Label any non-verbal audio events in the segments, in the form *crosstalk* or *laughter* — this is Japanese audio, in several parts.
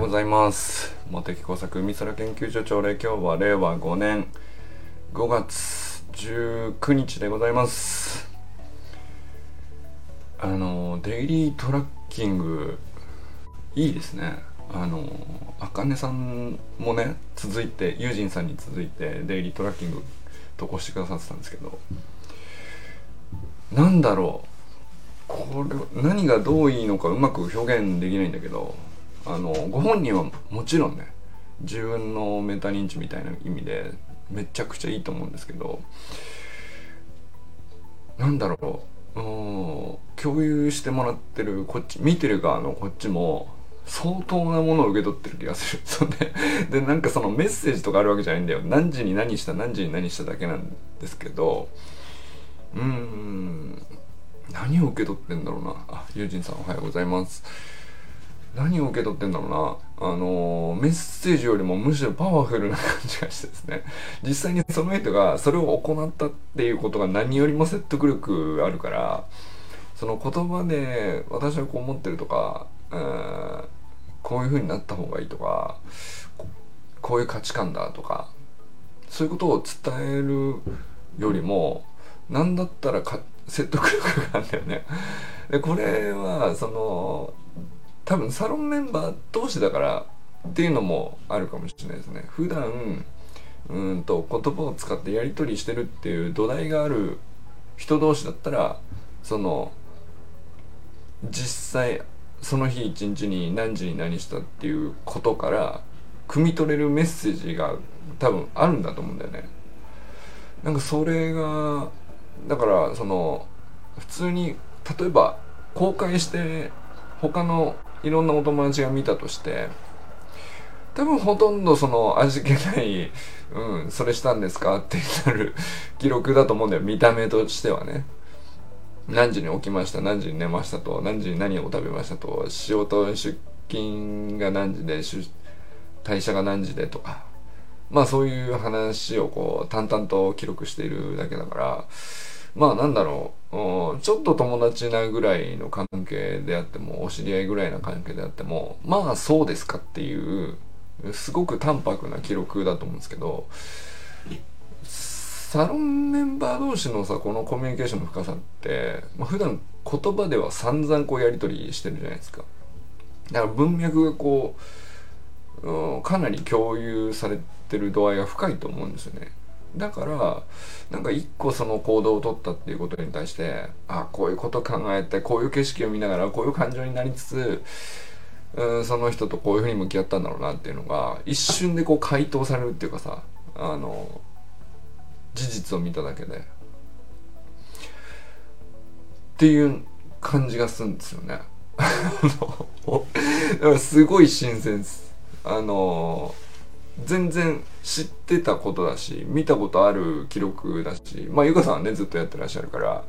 ようございます。茂木工作海空研究所朝礼今日は令和5年5月19日でございます。あのデイリートラッキングいいですね。あのあかねさんもね続いてユージンさんに続いてデイリートラッキング投稿してくださってたんですけどなんだろう。これ何がどういいのかうまく表現できないんだけどあのご本人はもちろんね自分のメタ認知みたいな意味でめちゃくちゃいいと思うんですけどなんだろう共有してもらってるこっち見てる側のこっちも相当なものを受け取ってる気がする。*laughs* そで、で、なんかそのメッセージとかあるわけじゃないんだよ。何時に何した、何時に何しただけなんですけど、うーん、何を受け取ってんだろうな。あ、ユージンさんおはようございます。何を受け取ってんだろうな。あのー、メッセージよりもむしろパワフルな感じがしてですね。実際にその人がそれを行ったっていうことが何よりも説得力あるから、その言葉で私はこう思ってるとか、うん、こういう風になった方がいいとか、こういう価値観だとか、そういうことを伝えるよりも、何だったら説得力があるんだよね。でこれはその多分サロンメンバー同士だからっていうのもあるかもしれないですね。普段うんと言葉を使ってやり取りしてるっていう土台がある人同士だったらその実際その日一日に何時に何したっていうことから汲み取れるメッセージが多分あるんだと思うんだよね。なんかそれがだからその普通に例えば公開して他のいろんなお友達が見たとして多分ほとんどその味気ない「うんそれしたんですか?」ってなる *laughs* 記録だと思うんだよ。見た目としてはね。何時に起きました？何時に寝ましたと？何時に何を食べましたと？仕事出勤が何時で？退社が何時でとか。まあそういう話をこう淡々と記録しているだけだからまあなんだろう、うんちょっと友達なぐらいの関係であっても、お知り合いぐらいの関係であっても、まあそうですかっていう、すごく淡白な記録だと思うんですけど、サロンメンバー同士のさ、このコミュニケーションの深さって、まあ、普段言葉では散々こうやり取りしてるじゃないですか。だから文脈がこう、うん、かなり共有されてる度合いが深いと思うんですよね。だからなんか一個その行動を取ったっていうことに対してあこういうこと考えてこういう景色を見ながらこういう感情になりつつうんその人とこういうふうに向き合ったんだろうなっていうのが一瞬でこう回答されるっていうかさあの事実を見ただけでっていう感じがするんですよね。*laughs* すごい新鮮です。あの全然知ってたことだし見たことある記録だしまあゆかさんはねずっとやってらっしゃるから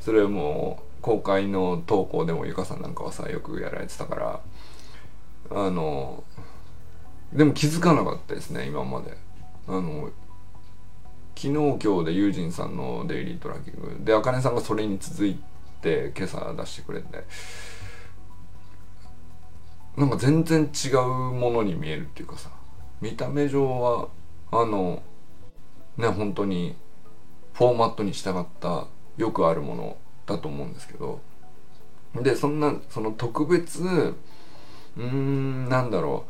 それも公開の投稿でもゆかさんなんかはさよくやられてたからあのでも気づかなかったですね今まで。あの昨日今日でユージンさんのデイリートラッキング。であかねさんがそれに続いて今朝出してくれて。なんか全然違うものに見えるっていうかさ。見た目上はあのね本当にフォーマットに従ったよくあるものだと思うんですけど。でそんなその特別うーんなんだろ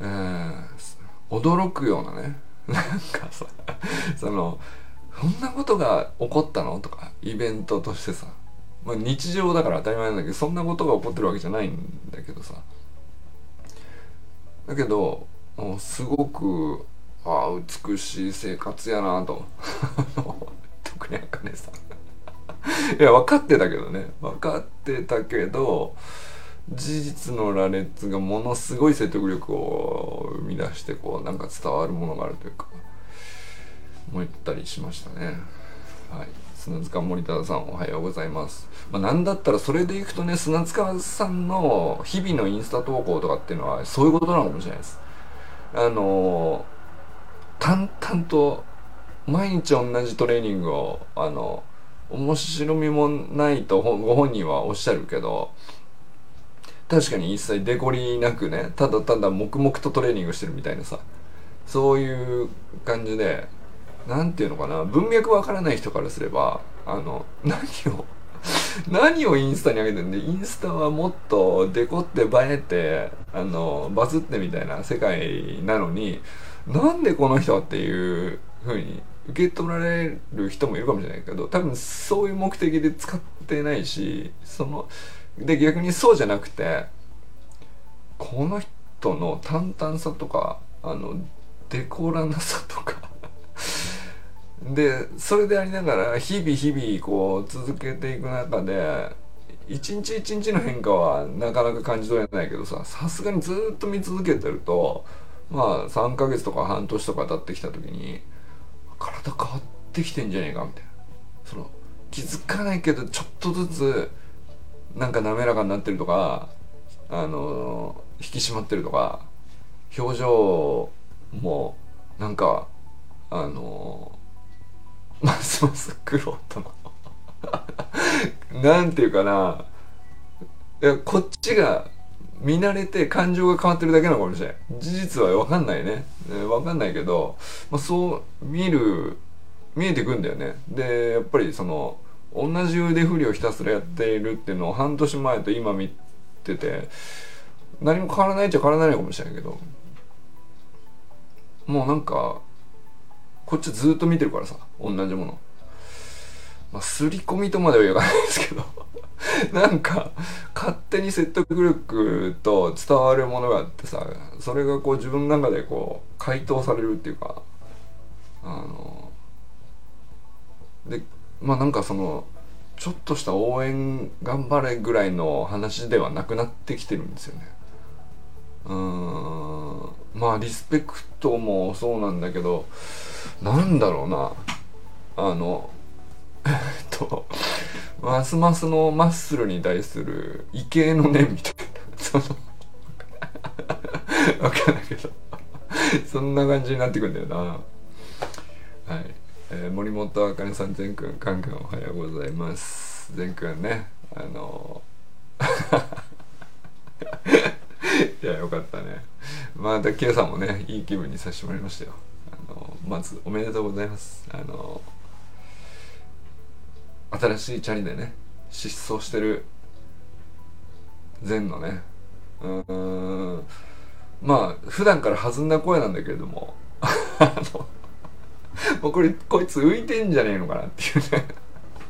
う。えー、驚くようなね *laughs* なんかさそのそんなことが起こったの？とかイベントとしてさ、まあ、日常だから当たり前なんだけどそんなことが起こってるわけじゃないんだけどさ。だけどすごくあ美しい生活やなと。*laughs* 特にあかねさん。いや分かってたけどね。分かってたけど事実の羅列がものすごい説得力を生み出してこうなんか伝わるものがあるというか思ったりしましたね。はい。砂塚森田さんおはようございます。まあ、なんだったらそれでいくとね、砂塚さんの日々のインスタ投稿とかっていうのはそういうことなのかもしれないです。あの淡々と毎日同じトレーニングをあの面白みもないとご本人はおっしゃるけど確かに一切デコリなくねただただ黙々とトレーニングしてるみたいなさそういう感じで何て言うのかな文脈わからない人からすればあの何を *laughs* 何をインスタに上げてんでインスタはもっとデコって映えてあのバズってみたいな世界なのになんでこの人っていう風に受け取られる人もいるかもしれないけど多分そういう目的で使ってないしそので逆にそうじゃなくてこの人の淡々さとかあのデコらなさとかでそれでありながら日々日々こう続けていく中で一日一日の変化はなかなか感じ取れないけどささすがにずっと見続けてるとまあ3ヶ月とか半年とか経ってきた時に体変わってきてんじゃねえかみたいな。その気づかないけどちょっとずつなんか滑らかになってるとかあの引き締まってるとか表情もなんかあのますます苦労との。*laughs* なんていうかな。いやこっちが見慣れて感情が変わってるだけなのかもしれない事実は分かんないね。分かんないけど、まあ、そう見る見えてくんだよね。でやっぱりその同じ腕振りをひたすらやっているっていうのを半年前と今見てて何も変わらないっちゃ変わらないのかもしれないけど。もうなんかこっちずっと見てるからさ同じものまあ刷り込みとまでは言わないですけど *laughs* なんか勝手に説得力と伝わるものがあってさそれがこう自分の中でこう回答されるっていうかあのでまあなんかそのちょっとした応援頑張れぐらいの話ではなくなってきてるんですよね。うん。まあリスペクトもそうなんだけどなんだろうな。あの *laughs* えっとますますのマッスルに対する畏敬の念みたいな。その *laughs* わかんないけど。そんな感じになってくんだよな。はい、えー、森本あかねさん善くんカンカンおはようございます。善くんね。あの *laughs* いやよかったね。また今朝もねいい気分にさせてもらいましたよ。あのまずおめでとうございます。あの新しいチャリでね失踪してる善のねうんまあ普段から弾んだ声なんだけれども *laughs* あのもうこれこいつ浮いてんじゃねえのかなっていうね。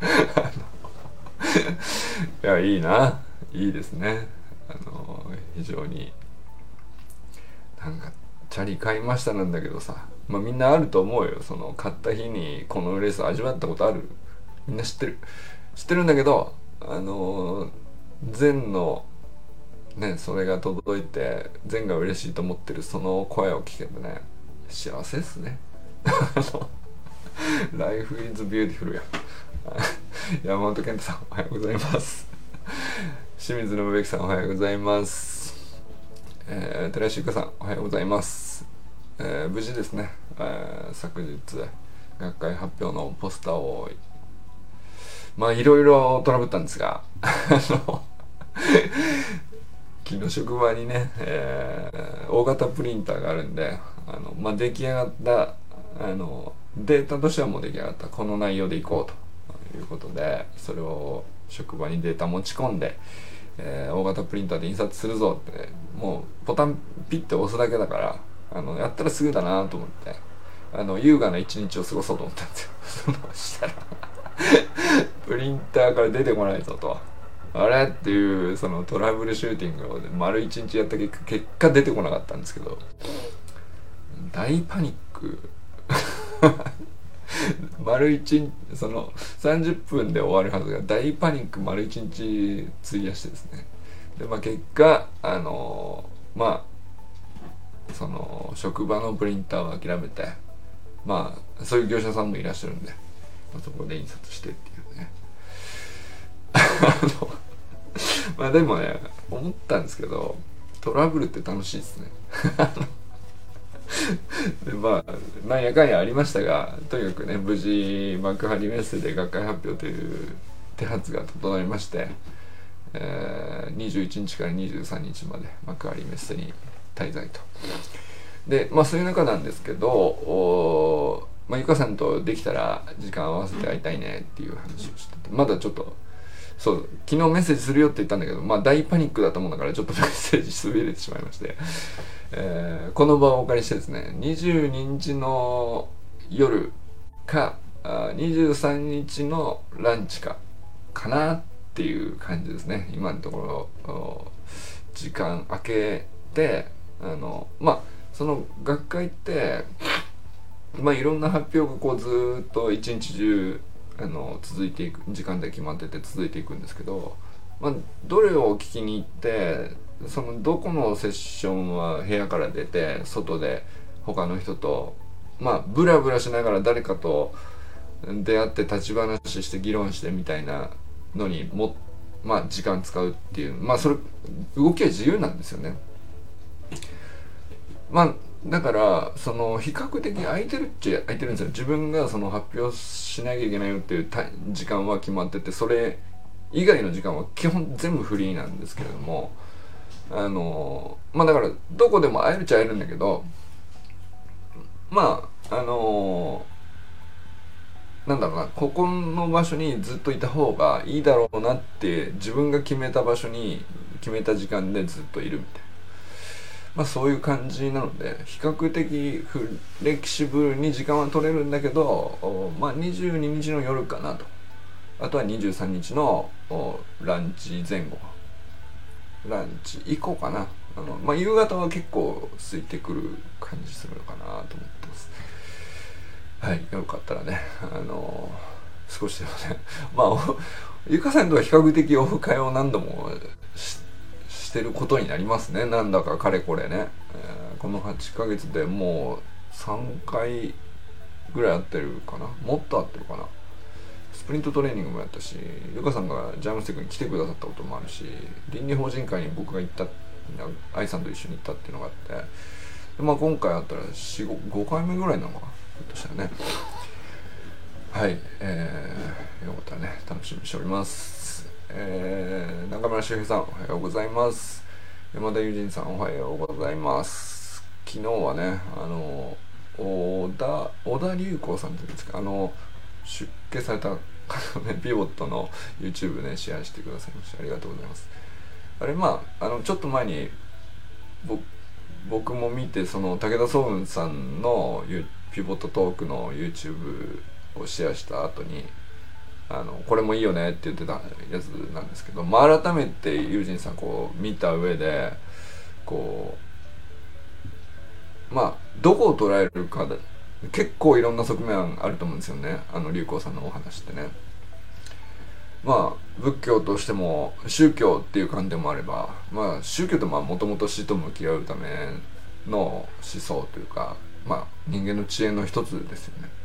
*laughs* いやいいな。いいですね。あの非常になんかチャリ買いましたなんだけどさ。まあみんなあると思うよ。その買った日にこのレース味わったことある？みんな知ってる？知ってるんだけどあの善のねそれが届いて善が嬉しいと思ってるその声を聞けてね幸せっすね。*laughs* Life is beautiful や。*laughs* 山本健太さんおはようございます。清水信之さんおはようございます。えー、寺石ゆかさんおはようございます、えー、無事ですね、えー、昨日学会発表のポスターをまあいろいろトラブったんですが *laughs* あの昨日職場にね、えー、大型プリンターがあるんであの、まあ、出来上がったあのデータとしてはもう出来上がったこの内容でいこうということでそれを職場にデータ持ち込んで、えー、大型プリンターで印刷するぞってもうボタンピッて押すだけだからあのやったらすぐだなと思ってあの優雅な一日を過ごそうと思ったんですよ。*laughs* そしたら *laughs* プリンターから出てこないぞと。あれっていうそのトラブルシューティングを丸一日やった結果結果出てこなかったんですけど大パニック。*laughs* *laughs* 丸一日その30分で終わるはずが大パニック丸一日費やしてですね。でまあ結果あのー、まあその職場のプリンターを諦めてまあそういう業者さんもいらっしゃるんでまあそこで印刷してっていうね。*laughs* まあでもね思ったんですけどトラブルって楽しいですね。*laughs* で *laughs* まあなんやかんやありましたがとにかくね無事幕張メッセで学会発表という手はずが整いまして、えー、21日から23日まで幕張メッセに滞在と。でまあそういう中なんですけどお、まあ、ゆかさんとできたら時間合わせて会いたいねっていう話をしててまだちょっとそう昨日メッセージするよって言ったんだけどまあ大パニックだと思うんだからちょっとメッセージ滑れてしまいまして、えー、この場をお借りしてですね22日の夜かあ23日のランチかかなっていう感じですね。今のところ時間空けてあのまあその学会ってまあいろんな発表がこうずっと一日中あの続いていく時間で決まってて続いていくんですけど、まあ、どれを聞きに行ってそのどこのセッションは部屋から出て外で他の人とまあブラブラしながら誰かと出会って立ち話して議論してみたいなのにもまあ時間使うっていうまあそれ動きは自由なんですよね。まあだからその比較的空いてるっちゃ空いてるんですよ自分がその発表しなきゃいけないよっていう時間は決まっててそれ以外の時間は基本全部フリーなんですけれどもあのまあだからどこでも会えるっちゃ会えるんだけどまああのなんだろうなここの場所にずっといた方がいいだろうなって自分が決めた場所に決めた時間でずっといるみたいな。まあ、そういう感じなので比較的フレキシブルに時間は取れるんだけど、まあ、22日の夜かなと。あとは23日のランチ前後。ランチ以降かな。あの、まあ、夕方は結構空いてくる感じするのかなと思ってます。はいよかったらねあの少しでもね *laughs* まあゆかさんとは比較的オフ会を何度もしてしてることになりますね。なんだかかれこれね、えー、この8ヶ月でもう3回ぐらい会ってるかな。もっと会ってるかな。スプリントトレーニングもやったしゆかさんがジャムステックに来てくださったこともあるし倫理法人会に僕が行った愛さんと一緒に行ったっていうのがあってで、まあ、今回あったら4 5, 回目ぐらいなのかな。ひょっとしたらね。はい。えー、よかったらね楽しみにしております。えー、中村修平さんおはようございます。山田友人さんおはようございます。昨日はねあの小田小田隆子さんって言うんですかあの出家された方ねピボットの YouTube ねシェアしてくださいましてありがとうございます。あれまああのちょっと前に僕も見てその武田壮雲さんのピボットトークの YouTube をシェアした後にあのこれもいいよねって言ってたやつなんですけど、まあ、改めて友人さんこう見た上でこうまあどこを捉えるかで結構いろんな側面あると思うんですよねあの龍光さんのお話ってね。まあ仏教としても宗教っていう観点もあればまあ宗教ってもともと死と向き合うための思想というかまあ人間の知恵の一つですよね。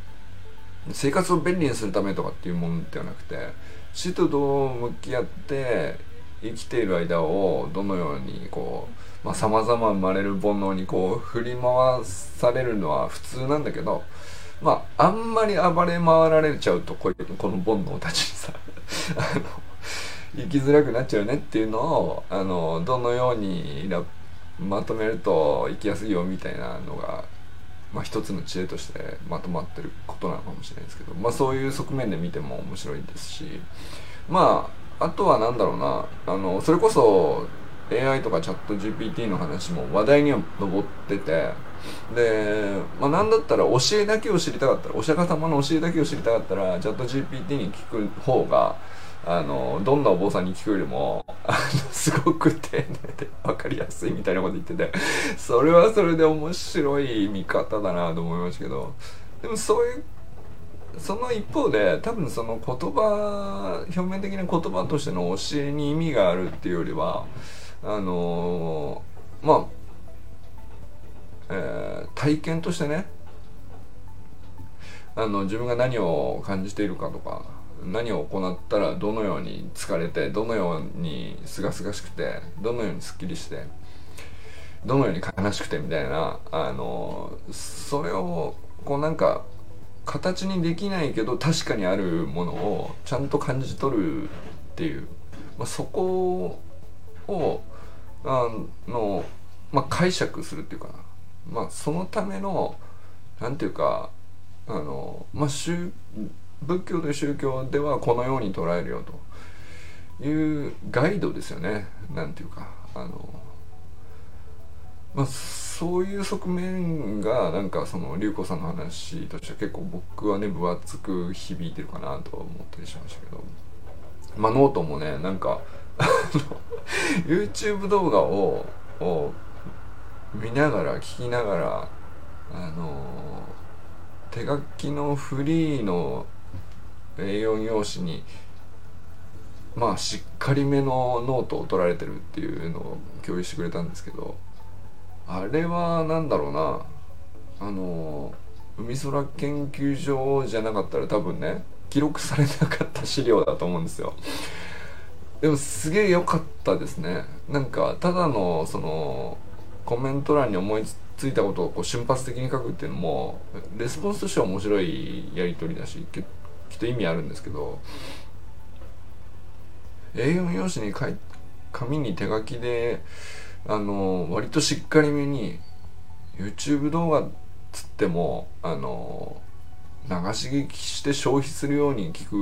生活を便利にするためとかっていうものではなくて死とどう向き合って生きている間をどのようにこうさまざ、ま生まれる煩悩にこう振り回されるのは普通なんだけどまああんまり暴れ回られちゃうとこういうこの煩悩たちにさ *laughs* あの生きづらくなっちゃうねっていうのをあのどのようにまとめると生きやすいよみたいなのがまあ、一つの知恵としてまとまってることなのかもしれないですけど、まあ、そういう側面で見ても面白いですしまああとは何だろうなあのそれこそ AI とかチャット GPT の話も話題には上っててで、まあ、何だったら教えだけを知りたかったらお釈迦様の教えだけを知りたかったらチャット GPT に聞く方があのどんなお坊さんに聞くよりもあのすごく丁寧で分かりやすいみたいなこと言っててそれはそれで面白い見方だなと思いましたけどでもそういうその一方で多分その言葉表面的な言葉としての教えに意味があるっていうよりはあのまあ、えー、体験としてねあの自分が何を感じているかとか何を行ったらどのように疲れてどのようにすがすがしくてどのようにすっきりしてどのように悲しくてみたいなあのそれをこうなんか形にできないけど確かにあるものをちゃんと感じ取るっていう。まあ、そこをあの、まあ、解釈するっていうかな、まあ、そのためのなんていうかあの、まあ、仏教という宗教ではこのように捉えるよと。いうガイドですよね。なんていうか。あの、まあ、そういう側面がなんかその龍子さんの話としては結構僕はね分厚く響いてるかなと思ったりしましたけど。まあノートもねなんか YouTube 動画をを見ながら聞きながらあの手書きのフリーの A4 用紙にまあしっかりめのノートを取られてるっていうのを共有してくれたんですけどあれは何だろうなあの海空研究所じゃなかったら多分ね記録されなかった資料だと思うんですよ。でもすげえ良かったですね。なんかただのそのコメント欄に思いついたことをこう瞬発的に書くっていうのもレスポンスとしては面白いやり取りだしきっと意味あるんですけど A4 用紙に書い紙に手書きであの割としっかりめに YouTube 動画つってもあの流し聞きして消費するように聞く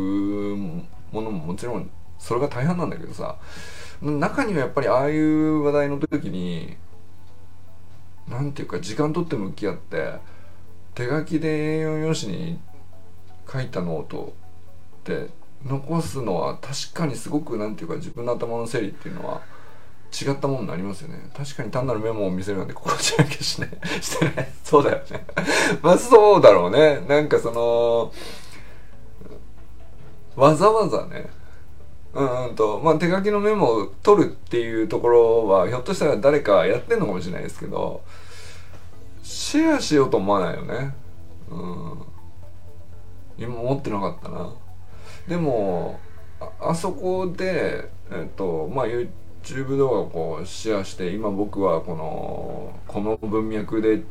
ものももちろんそれが大半なんだけどさ中にはやっぱりああいう話題の時に何ていうか時間とって向き合って手書きで A4 用紙に書いたノートって残すのは確かにすごく何ていうか自分の頭の整理っていうのは違ったものになりますよね。確かに単なるメモを見せるなんて心地なきゃしねしてない。そうだよね。まあそうだろうね。なんかそのわざわざね。うんと。まあ手書きのメモを取るっていうところはひょっとしたら誰かやってんのかもしれないですけどシェアしようと思わないよね。うん。今思ってなかったな。でもあそこでえっとまあ YouTube 動画をこうシェアして今僕はこのこの文脈で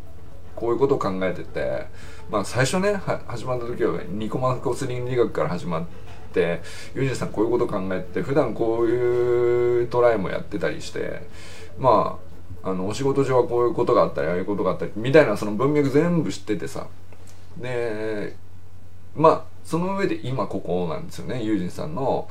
こういうことを考えててまあ最初ね始まった時はニコマコスリン理学から始まってユージさんこういうことを考えて普段こういうトライもやってたりしてまああのお仕事上はこういうことがあったりああいうことがあったりみたいなその文脈全部知っててさ。でまあその上で今ここなんですよね。ユージンさんの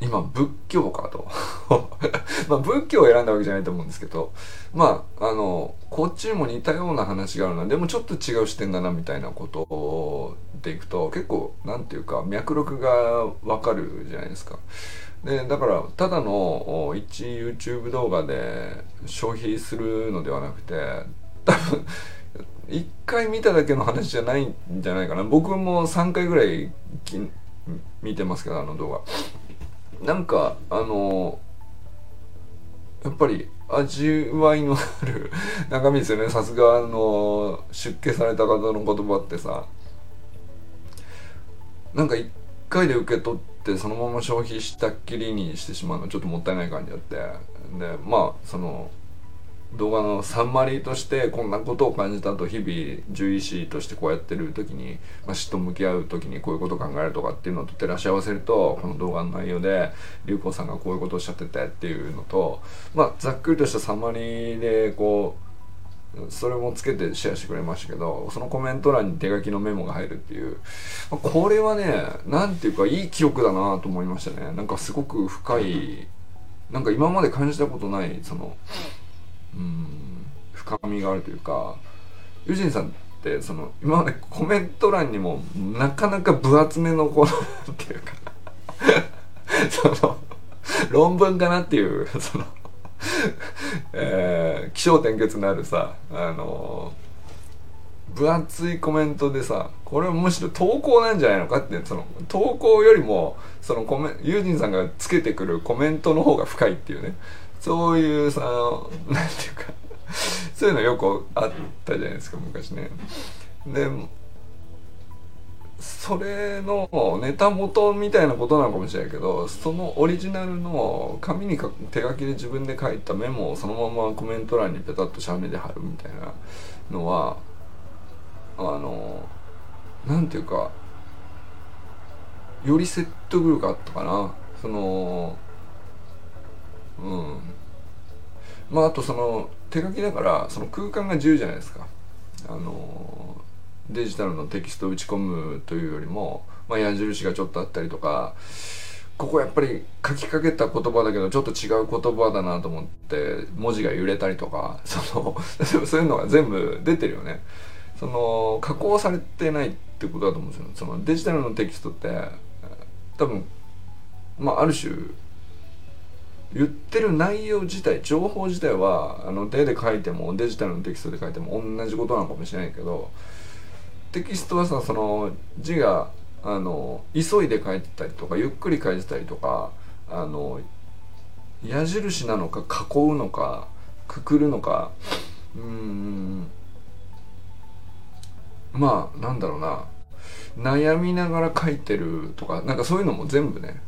今仏教かと。*laughs* まあ仏教を選んだわけじゃないと思うんですけど。まああのこっちにも似たような話があるな。でもちょっと違う視点だなみたいなことでいくと結構なんていうか脈絡がわかるじゃないですか。でだからただの一 YouTube 動画で消費するのではなくて多分1回見ただけの話じゃないんじゃないかな。僕も3回ぐらい見てますけどあの動画。なんかあのやっぱり味わいのある中身ですよね。さすがあの出家された方の言葉ってさ。なんか1回で受け取ってそのまま消費したっきりにしてしまうのちょっともったいない感じあって。でまあその動画のサンマリーとしてこんなことを感じたと日々獣医師としてこうやってる時に、まあ、死と向き合う時にこういうこと考えるとかっていうのと照らし合わせるとこの動画の内容で龍子さんがこういうことをおっしゃっててっていうのとまあざっくりとしたサンマリーでこうそれもつけてシェアしてくれましたけどそのコメント欄に手書きのメモが入るっていう、ま、これはね何ていうかいい記憶だなと思いましたね。なんかすごく深いなんか今まで感じたことないそのうん。深みがあるというかユジンさんってその今までコメント欄にもなかなか分厚めのこのっていうか *laughs* その論文かなっていうそのえー、気象転結のあるさあの分厚いコメントでさこれはむしろ投稿なんじゃないのかってその投稿よりもそのコメユージンさんがつけてくるコメントの方が深いっていうね。そういうさなんていうか *laughs* そういうのよくあったじゃないですか昔ね。でそれのネタ元みたいなことなのかもしれないけどそのオリジナルの紙に手書きで自分で書いたメモをそのままコメント欄にペタッと写メで貼るみたいなのはあのなんていうかより説得力あったかなそのうん。まああとその手書きだからその空間が自由じゃないですか。あのデジタルのテキストを打ち込むというよりも、まあ、矢印がちょっとあったりとかここやっぱり書きかけた言葉だけどちょっと違う言葉だなと思って文字が揺れたりとかその *laughs* そういうのが全部出てるよね。その加工されてないってことだと思うんですよ。そのデジタルのテキストって多分まあある種言ってる内容自体情報自体はあの手で書いてもデジタルのテキストで書いても同じことなのかもしれないけどテキストはさその字があの急いで書いてたりとかゆっくり書いてたりとかあの矢印なのか囲うのかくくるのかうんまあなんだろうな。悩みながら書いてるとかなんかそういうのも全部ね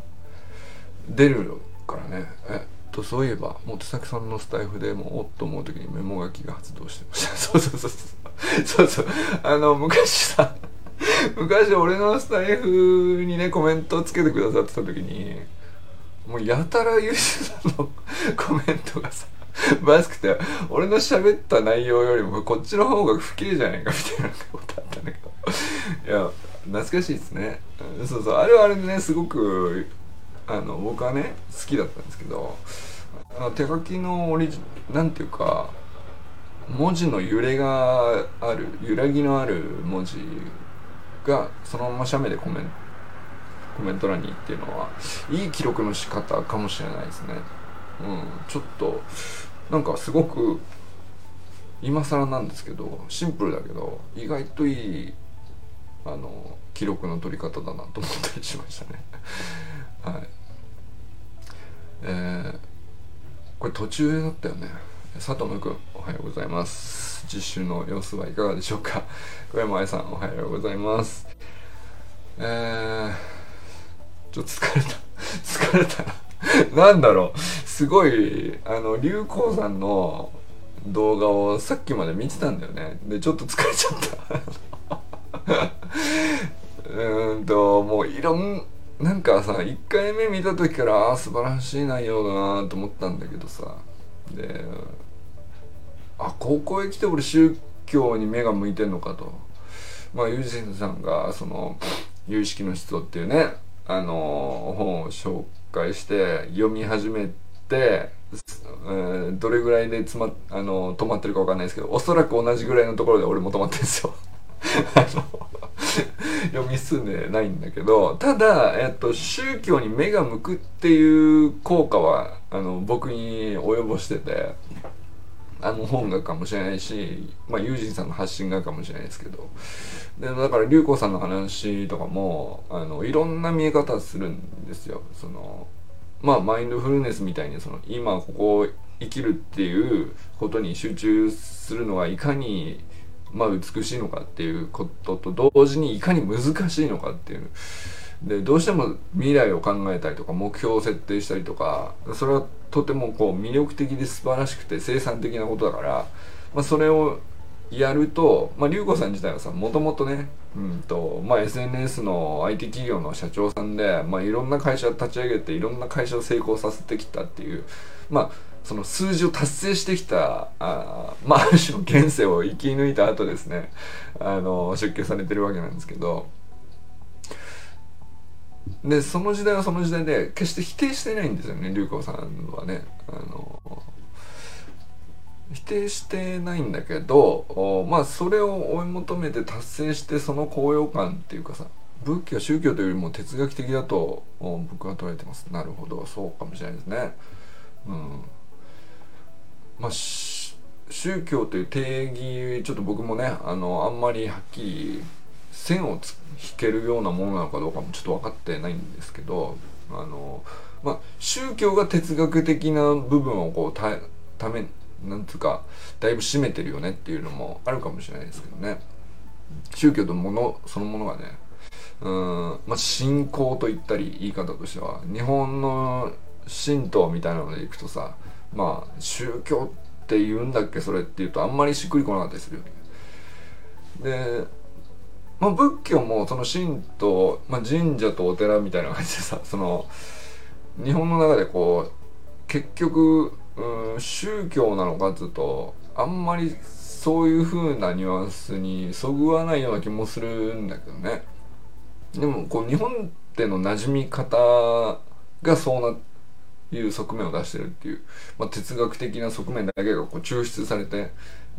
出るからね。えっとそういえば本崎さんのスタイフでもおっと思う時にメモ書きが発動してました。*laughs* そうそうそうそう。そうそう。あの昔さ昔俺のスタイフにねコメントをつけてくださってた時にもうやたらユーさんの *laughs* コメントがさバスくて俺の喋った内容よりもこっちの方が不敬じゃないかみたいなことあったんだけどいや懐かしいですね。そうそう。あれはあれでねすごくあの僕はね好きだったんですけど手書きのオリジなんていうか文字の揺れがある揺らぎのある文字がそのまま写メでコメンコメント欄にっていうのはいい記録の仕方かもしれないですね。うん、ちょっとなんかすごく今更なんですけどシンプルだけど意外といいあの記録の取り方だなと思ったりしましたね。はい。えー、これ途中だったよね。佐藤くんおはようございます。実習の様子はいかがでしょうか。小山愛さんおはようございます。えー、ちょっと疲れた。*laughs* 疲れた。*laughs* なんだろう。すごいあの流行さんの動画をさっきまで見てたんだよね。でちょっと疲れちゃった。*laughs* うんともういろんなんかさ1回目見た時からああ素晴らしい内容だなと思ったんだけどさ。であ高校へ来て俺宗教に目が向いてんのかと。まあユージンさんがその「有意識の思想」っていうねあの本を紹介して読み始めて、え、どれぐらいでつまあの止まってるか分かんないですけどおそらく同じぐらいのところで俺も止まってるんですよ。*laughs* 読み進んでないんだけどただ、えっと、宗教に目が向くっていう効果はあの僕に及ぼしててあの本がかもしれないし、まあ、ユージンさんの発信がかもしれないですけどでだから龍子さんの話とかもあのいろんな見え方するんですよ。そのまあマインドフルネスみたいにその今ここ生きるっていうことに集中するのがいかにまあ、美しいのかっていうことと同時にいかに難しいのかっていう。でどうしても未来を考えたりとか目標を設定したりとかそれはとてもこう魅力的で素晴らしくて生産的なことだから、まあ、それをやると、まあ、龍子さん自体はさもともとね、うんとまあ、SNS の IT 企業の社長さんで、まあ、いろんな会社立ち上げていろんな会社を成功させてきたっていうまあその数字を達成してきたあ,、まあ、ある種の現世を生き抜いた後ですね。あの出家されてるわけなんですけど。でその時代はその時代で決して否定してないんですよね龍子さんはね。あの否定してないんだけどまあそれを追い求めて達成してその高揚感っていうかさ仏教宗教というよりも哲学的だと僕は捉えてます。なるほどそうかもしれないですね。うん。まあ宗教という定義ちょっと僕もねあのあんまりはっきり線を引けるようなものなのかどうかもちょっと分かってないんですけどあのまあ宗教が哲学的な部分をこうたためなんつうかだいぶ占めてるよねっていうのもあるかもしれないですけどね。宗教とものそのものがねうんまあ信仰と言ったり言い方としては日本の神道みたいなのでいくとさまあ宗教って言うんだっけそれって言うとあんまりしっくりこなかったりするよね。で、まあ、仏教もその神と、まあ、神社とお寺みたいな感じでさ *laughs* その日本の中でこう結局うん宗教なのかっつうとあんまりそういう風なニュアンスにそぐわないような気もするんだけどねでもこう日本での馴染み方がそうないう側面を出してるっていう、まあ、哲学的な側面だけがこう抽出されて、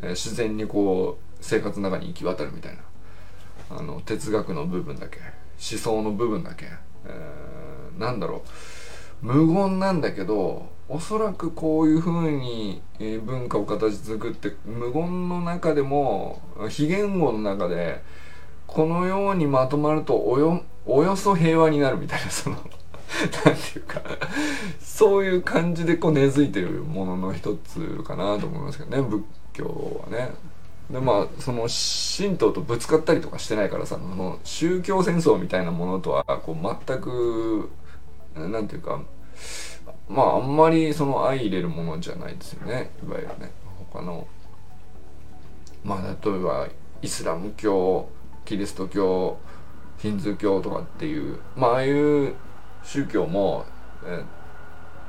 えー、自然にこう生活の中に行き渡るみたいなあの哲学の部分だけ思想の部分だけ、えー、なんだろう。無言なんだけどおそらくこういうふうに文化を形作って無言の中でも非言語の中でこのようにまとまるとおよおよそ平和になるみたいなそのなんていうかそういう感じでこう根付いてるものの一つかなと思いますけどね仏教はね。でまあその神道とぶつかったりとかしてないからさその宗教戦争みたいなものとはこう全くなんていうかまああんまりその相入れるものじゃないですよねいわゆるね他のまあ例えばイスラム教キリスト教ヒンズー教とかっていうまあああいう宗教も、え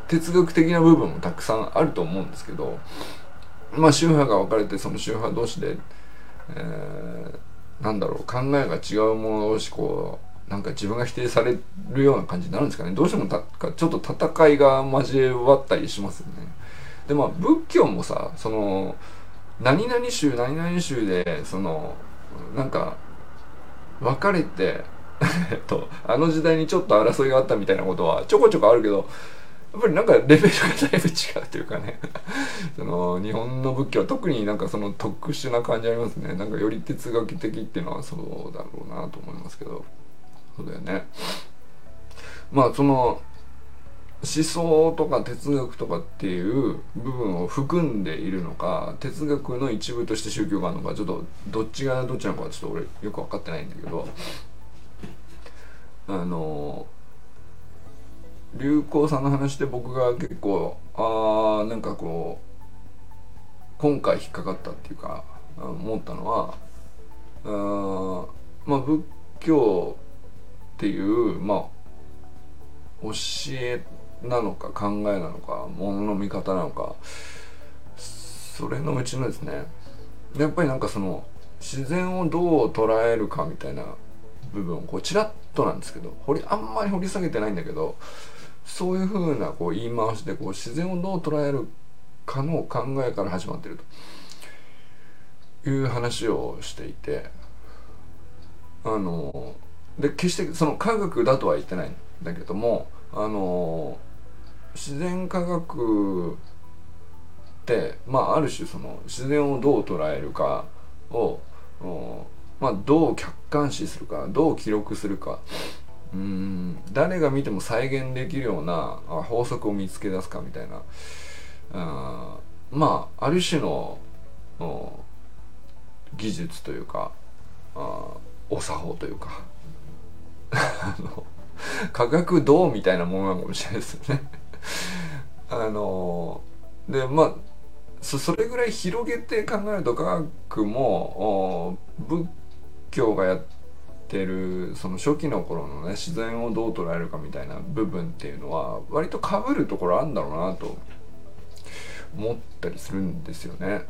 哲学的な部分もたくさんあると思うんですけどまあ宗派が分かれてその宗派同士で、えー、なんだろう考えが違うもの同士こうなんか自分が否定されるような感じになるんですかねどうしてもたちょっと戦いが交わったりしますよね。でまあ仏教もさその何々宗何々宗でそのなんか分かれてえ *laughs* っとあの時代にちょっと争いがあったみたいなことはちょこちょこあるけどやっぱりなんかレベルがだいぶ違うというかね。*laughs* その日本の仏教は特になんかその特殊な感じありますね。なんかより哲学的っていうのはそうだろうなと思いますけど。そうだよね。まあその思想とか哲学とかっていう部分を含んでいるのか哲学の一部として宗教があるのかちょっとどっちがどっちなのかちょっと俺よく分かってないんだけど。あの流行さんの話で僕が結構ああなんかこう今回引っかかったっていうか思ったのはあまあ仏教っていうまあ教えなのか考えなのかものの見方なのかそれのうちのですね。やっぱりなんかその自然をどう捉えるかみたいな部分をこうちらっとなんですけど掘りあんまり掘り下げてないんだけどそういうふうなこう言い回しでこう自然をどう捉えるかの考えから始まってると。いう話をしていてあので決してその科学だとは言ってないんだけどもあの自然科学ってまあある種その自然をどう捉えるかをまあ、どう客観視するかどう記録するか。うん誰が見ても再現できるような法則を見つけ出すかみたいな。あまあある種の技術というかあお作法というか。あの科学道みたいなものなのかもしれないですよね。あのでまあそれぐらい広げて考えると科学も仏教がやってるその初期の頃のね自然をどう捉えるかみたいな部分っていうのは割とかぶるところあるんだろうなと思ったりするんですよね。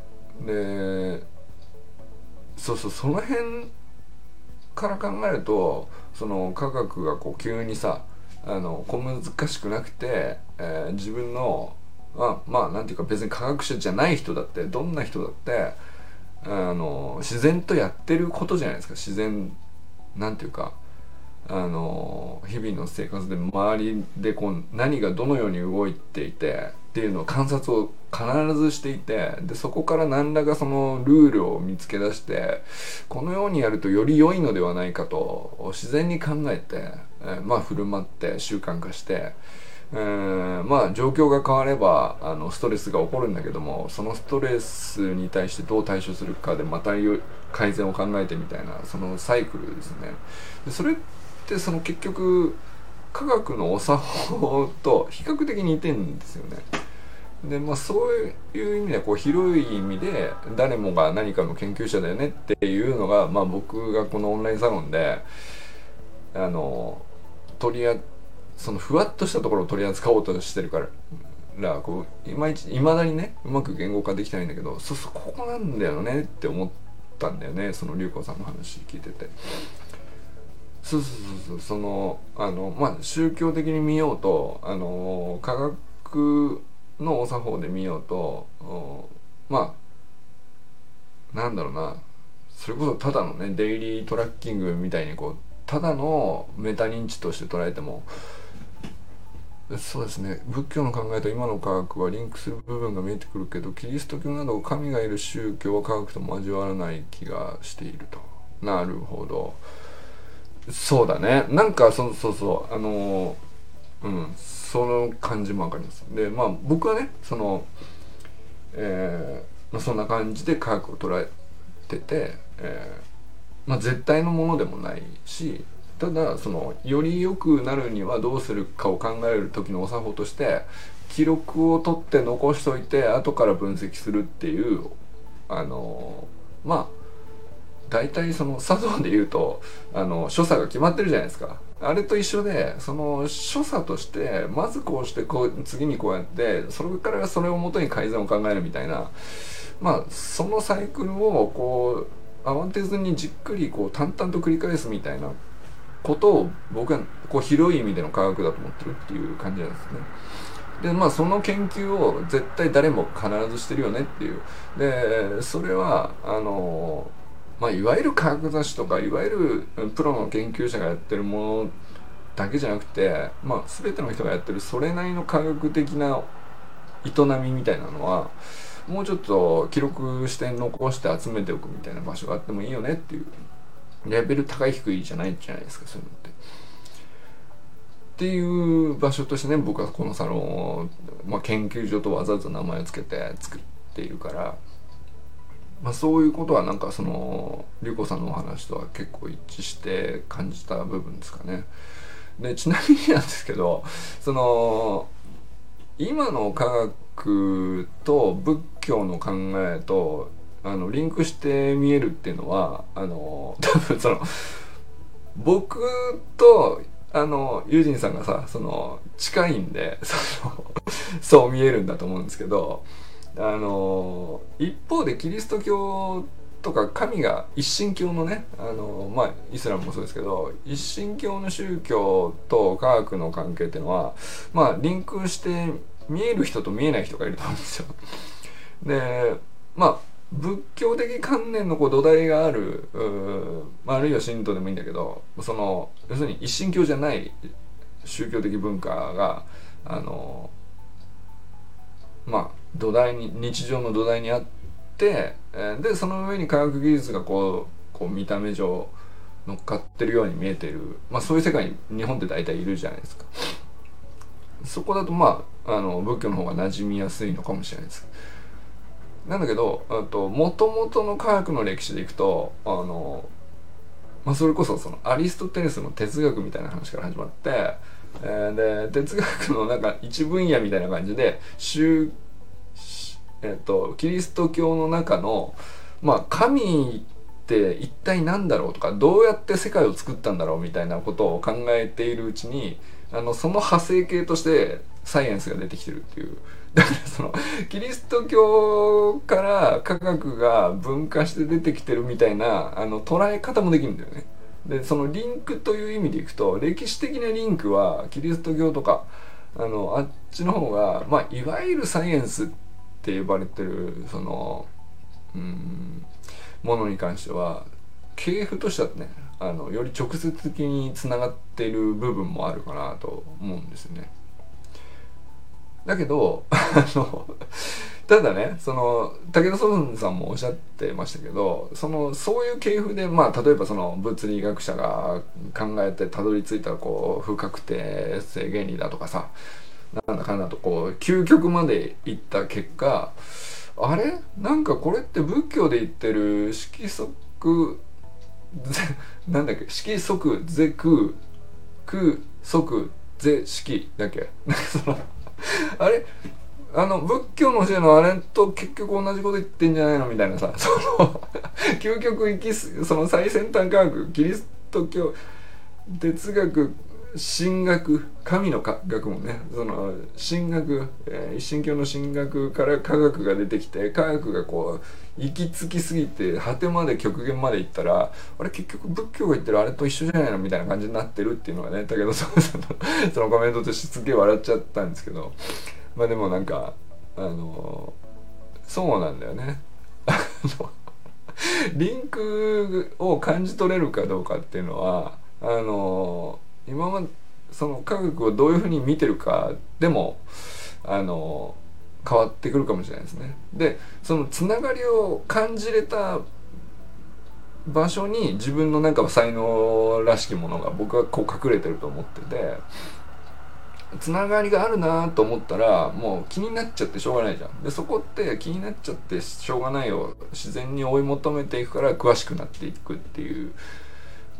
でそうそうその辺から考えるとその科学がこう急にさあの小難しくなくて、えー、自分のあまあなんていうか別に科学者じゃない人だってどんな人だってあの自然とやってることじゃないですか自然なんていうかあの日々の生活で周りでこう何がどのように動いていてっていうのを観察を必ずしていてでそこから何らかそのルールを見つけ出してこのようにやるとより良いのではないかと自然に考えて、え、まあ振る舞って習慣化して。えー、まあ状況が変わればあのストレスが起こるんだけどもそのストレスに対してどう対処するかでまた改善を考えてみたいなそのサイクルですね。でそれってその結局科学のお作法と比較的似てんですよね。でまあそういう意味でこう広い意味で誰もが何かの研究者だよねっていうのが、まあ、僕がこのオンラインサロンであの取り合ってそのふわっとしたところを取り扱おうとしてるかららこういまいちいまだにねうまく言語化できないんだけどそうそうここなんだよねって思ったんだよねその龍子さんの話聞いてて。そうそうそうそうそのあのまあ宗教的に見ようとあの科学のお作法で見ようとまあなんだろうなそれこそただのねデイリートラッキングみたいにこうただのメタ認知として捉えてもそうですね。仏教の考えと今の科学はリンクする部分が見えてくるけどキリスト教など神がいる宗教は科学と交わらない気がしていると。なるほど。そうだね。なんかそそうそう。あのうん。その感じもわかります。でまあ僕はねそのえーまあ、そんな感じで科学を捉えてて、えーまあ、絶対のものでもないしただそのより良くなるにはどうするかを考える時のお作法として記録を取って残しといて後から分析するっていうあのまあ大体その作法で言うとあの所作が決まってるじゃないですか。あれと一緒でその所作としてまずこうしてこう次にこうやってそれからそれをもとに改善を考えるみたいなまあそのサイクルをこう慌てずにじっくりこう淡々と繰り返すみたいなことを僕はこう広い意味での科学だと思ってるっていう感じなんですね。でまあその研究を絶対誰も必ずしてるよねっていうでそれはあのまあいわゆる科学雑誌とかいわゆるプロの研究者がやってるものだけじゃなくて、まあ、全ての人がやってるそれなりの科学的な営みみたいなのはもうちょっと記録して残して集めておくみたいな場所があってもいいよねっていうレベル高い低いじゃないじゃないですかそういうのって。っていう場所としてね僕はこのサロンを、まあ、研究所とわざわざ名前を付けて作っているから、まあ、そういうことはなんかその龍子さんのお話とは結構一致して感じた部分ですかね。でちなみになんですけどその今の科学と仏教の考えとあのリンクして見えるっていうのはあの *laughs* 多分その僕とあのユージンさんがさその近いんでその *laughs* そう見えるんだと思うんですけどあの一方でキリスト教とか神が一神教のねあのまあイスラムもそうですけど一神教の宗教と科学の関係っていうのはまあリンクして見える人と見えない人がいると思うんですよ。でまあ仏教的観念のこう土台があるまあ、あるいは神道でもいいんだけどその要するに一神教じゃない宗教的文化があのまあ土台に日常の土台にあってでその上に科学技術がこうこう見た目上乗っかってるように見えてる、まあ、そういう世界に日本って大体いるじゃないですか。そこだとまああの仏教の方が馴染みやすいのかもしれないです。なんだけどもともとの科学の歴史でいくとあの、まあ、それこそそのアリストテレスの哲学みたいな話から始まって、えー、で哲学のなんか一分野みたいな感じで宗、えーと、キリスト教の中の、まあ、神って一体何だろうとかどうやって世界を作ったんだろうみたいなことを考えているうちにあのその派生系としてサイエンスが出てきてるっていうだからそのキリスト教から科学が分化して出てきてるみたいなあの捉え方もできるんだよね。でそのリンクという意味でいくと歴史的なリンクはキリスト教とかあのあっちの方が、まあ、いわゆるサイエンスって呼ばれてるそのうんものに関しては系譜としてはねあのより直接的につながっている部分もあるかなと思うんですよね。だけど *laughs* あのただねその武田壮さんもおっしゃってましたけどそのそういう系譜でまあ例えばその物理学者が考えてたどり着いたこう不確定性原理だとかさなんだかんだとこう究極までいった結果あれ？なんかこれって仏教で言ってる色即 *laughs* なんだっけ？色即是空空即是色だっけ？その *laughs* あれ？あの仏教の教えのあれと結局同じこと言ってんじゃないのみたいなさ。*laughs* その究極行きその最先端科学キリスト教哲学神学神の学問ねその神学、えー、一神教の神学から科学が出てきて科学がこう行き着きすぎて果てまで極限まで行ったらあれ結局仏教が言ってるあれと一緒じゃないの？みたいな感じになってるっていうのがねだけどその *laughs* そのコメントとしてすげえ笑っちゃったんですけどまあでもなんかあのそうなんだよね。*laughs* リンクを感じ取れるかどうかっていうのはあの今までその科学をどういうふうに見てるかでもあの変わってくるかもしれないですね。でそのつながりを感じれた場所に自分のなんか才能らしきものが僕はこう隠れてると思っててつながりがあるなと思ったらもう気になっちゃってしょうがないじゃんでそこって気になっちゃってしょうがないを自然に追い求めていくから詳しくなっていくっていう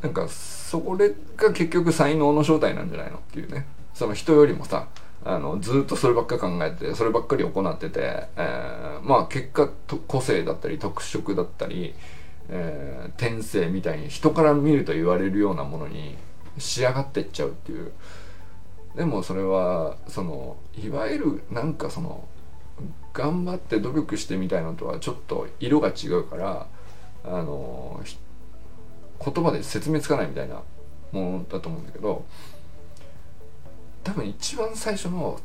なんかそれが結局才能の正体なんじゃないのっていうね。その人よりもさあのずっとそればっか考えてそればっかり行ってて、えー、まあ結果個性だったり特色だったり、えー、天性みたいに人から見ると言われるようなものに仕上がってっちゃうっていう。でもそれはそのいわゆるなんかその頑張って努力してみたいのとはちょっと色が違うからあの言葉で説明つかないみたいなものだと思うんだけど多分一番最初の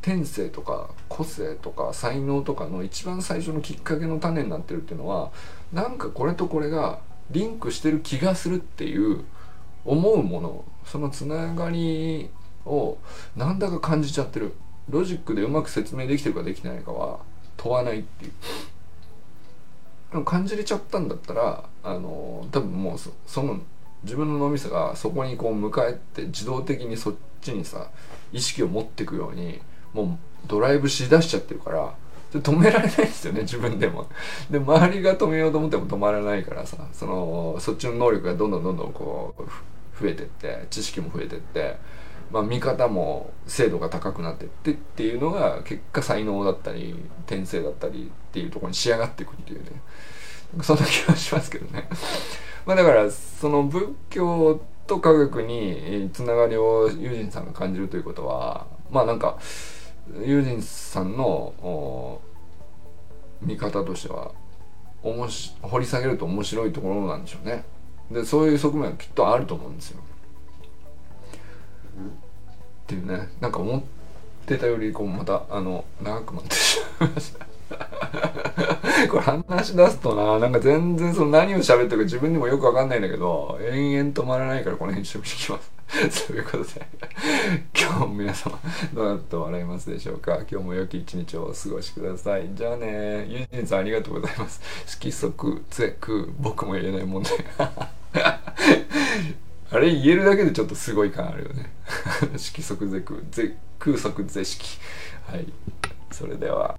天性とか個性とか才能とかの一番最初のきっかけの種になってるっていうのはなんかこれとこれがリンクしてる気がするっていう思うものそのつながりをなんだか感じちゃってる。ロジックでうまく説明できてるかできないかは問わないっていう。感じれちゃったんだったらあの多分もうその自分の脳みそがそこにこう向かえて自動的にそっちにさ意識を持っていくようにもうドライブしだしちゃってるから止められないですよね自分でも。で周りが止めようと思っても止まらないからさそのそっちの能力がどんどんどんどんこう増えてって知識も増えてって。まあ、見方も精度が高くなってってっていうのが結果才能だったり天性だったりっていうとこに仕上がっていくっていうねそんな気がしますけどね。*laughs* まあだからその仏教と科学につながりをユージンさんが感じるということはまあなんかユージンさんの見方としてはおもし掘り下げると面白いところなんでしょうね。でそういう側面はきっとあると思うんですよ。っていうね。なんか思ってたよりこうまたあの長くなってしまいました。*laughs* これ話し出すとななんか全然その何を喋ってるか自分でもよくわかんないんだけど延々止まらないからこの辺にしてきます。*laughs* そういうことで。今日も皆様どうやって笑いますでしょうか？今日も良き一日をお過ごしください。じゃあねユージンさんありがとうございます。色即是空僕も言えない問題 *laughs* あれ言えるだけでちょっとすごい感あるよね。色即是空空即是色はい。それでは。